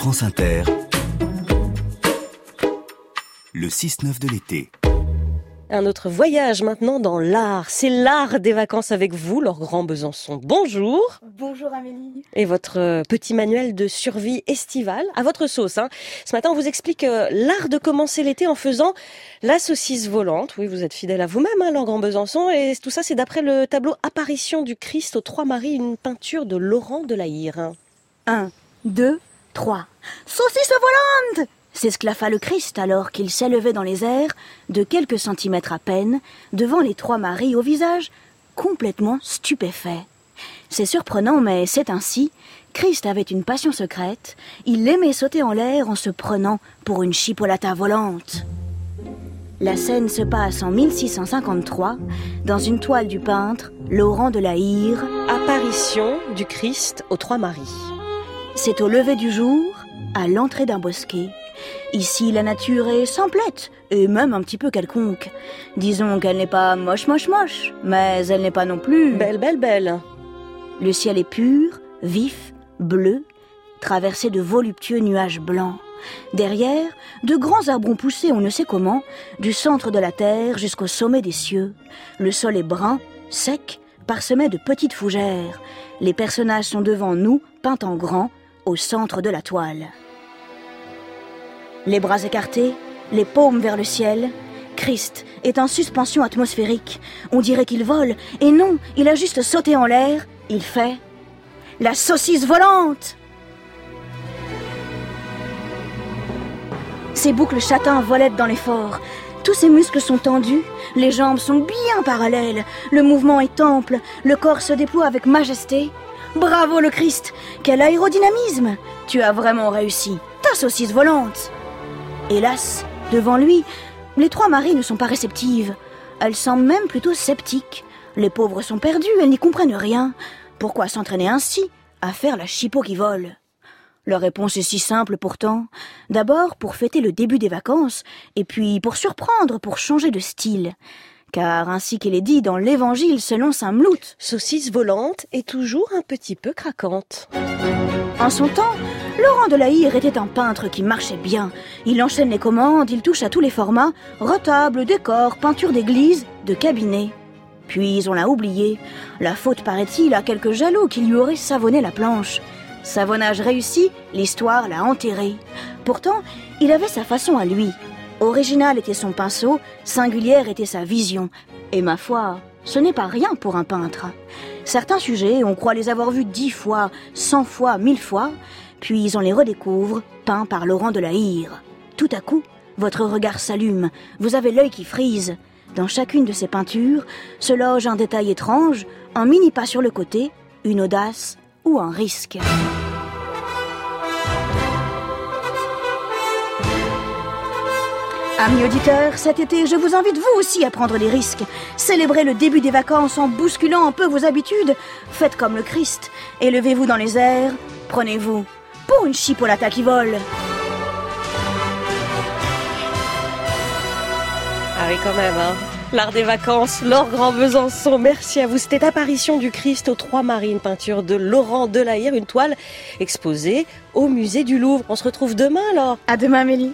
France Inter, le 6-9 de l'été. Un autre voyage maintenant dans l'art. C'est l'art des vacances avec vous, Laure Grand Besançon. Bonjour. Bonjour Amélie. Et votre euh, petit manuel de survie estivale, à votre sauce. Hein. Ce matin, on vous explique euh, l'art de commencer l'été en faisant la saucisse volante. Oui, vous êtes fidèle à vous-même, hein, Laure Grand Besançon. Et tout ça, c'est d'après le tableau Apparition du Christ aux Trois Maries, une peinture de Laurent de la Hire. Un, deux, trois. Saucisse volante c'est le Christ alors qu'il s'élevait dans les airs, de quelques centimètres à peine, devant les trois maris au visage complètement stupéfait. C'est surprenant, mais c'est ainsi. Christ avait une passion secrète. Il aimait sauter en l'air en se prenant pour une chipolata volante. La scène se passe en 1653 dans une toile du peintre Laurent de la Hire. Apparition du Christ aux trois maris. C'est au lever du jour, à l'entrée d'un bosquet, Ici, la nature est simplette, et même un petit peu quelconque. Disons qu'elle n'est pas moche, moche, moche, mais elle n'est pas non plus... Belle, belle, belle. Le ciel est pur, vif, bleu, traversé de voluptueux nuages blancs. Derrière, de grands arbres ont poussé on ne sait comment, du centre de la terre jusqu'au sommet des cieux. Le sol est brun, sec, parsemé de petites fougères. Les personnages sont devant nous, peints en grand, centre de la toile. Les bras écartés, les paumes vers le ciel, Christ est en suspension atmosphérique. On dirait qu'il vole, et non, il a juste sauté en l'air. Il fait la saucisse volante. Ses boucles châtains volettent dans l'effort. Tous ses muscles sont tendus, les jambes sont bien parallèles, le mouvement est ample, le corps se déploie avec majesté. Bravo le Christ Quel aérodynamisme Tu as vraiment réussi. Ta saucisse volante Hélas, devant lui, les trois maris ne sont pas réceptives. Elles semblent même plutôt sceptiques. Les pauvres sont perdues, elles n'y comprennent rien. Pourquoi s'entraîner ainsi à faire la chipot qui vole? Leur réponse est si simple pourtant. D'abord pour fêter le début des vacances, et puis pour surprendre, pour changer de style. Car ainsi qu'il est dit dans l'Évangile selon saint Mlout, saucisse volante est toujours un petit peu craquante. En son temps, Laurent de la Hire était un peintre qui marchait bien. Il enchaîne les commandes, il touche à tous les formats, retable, décor, peinture d'église, de cabinet. Puis on l'a oublié. La faute, paraît-il, à quelques jaloux qui lui auraient savonné la planche. Savonnage réussi, l'histoire l'a enterré. Pourtant, il avait sa façon à lui. Original était son pinceau, singulière était sa vision. Et ma foi, ce n'est pas rien pour un peintre. Certains sujets, on croit les avoir vus dix fois, cent fois, mille fois, puis on les redécouvre, peints par Laurent de la Hire. Tout à coup, votre regard s'allume, vous avez l'œil qui frise. Dans chacune de ces peintures se loge un détail étrange, un mini pas sur le côté, une audace ou un risque. Amis auditeurs, cet été, je vous invite vous aussi à prendre des risques. Célébrez le début des vacances en bousculant un peu vos habitudes. Faites comme le Christ. Élevez-vous dans les airs. Prenez-vous pour une chipolata qui vole. Ah oui, quand même, hein. L'art des vacances, Laure Grand Besançon, merci à vous. C'était Apparition du Christ aux Trois Marines, peinture de Laurent Delahire, une toile exposée au musée du Louvre. On se retrouve demain alors. À demain, Amélie.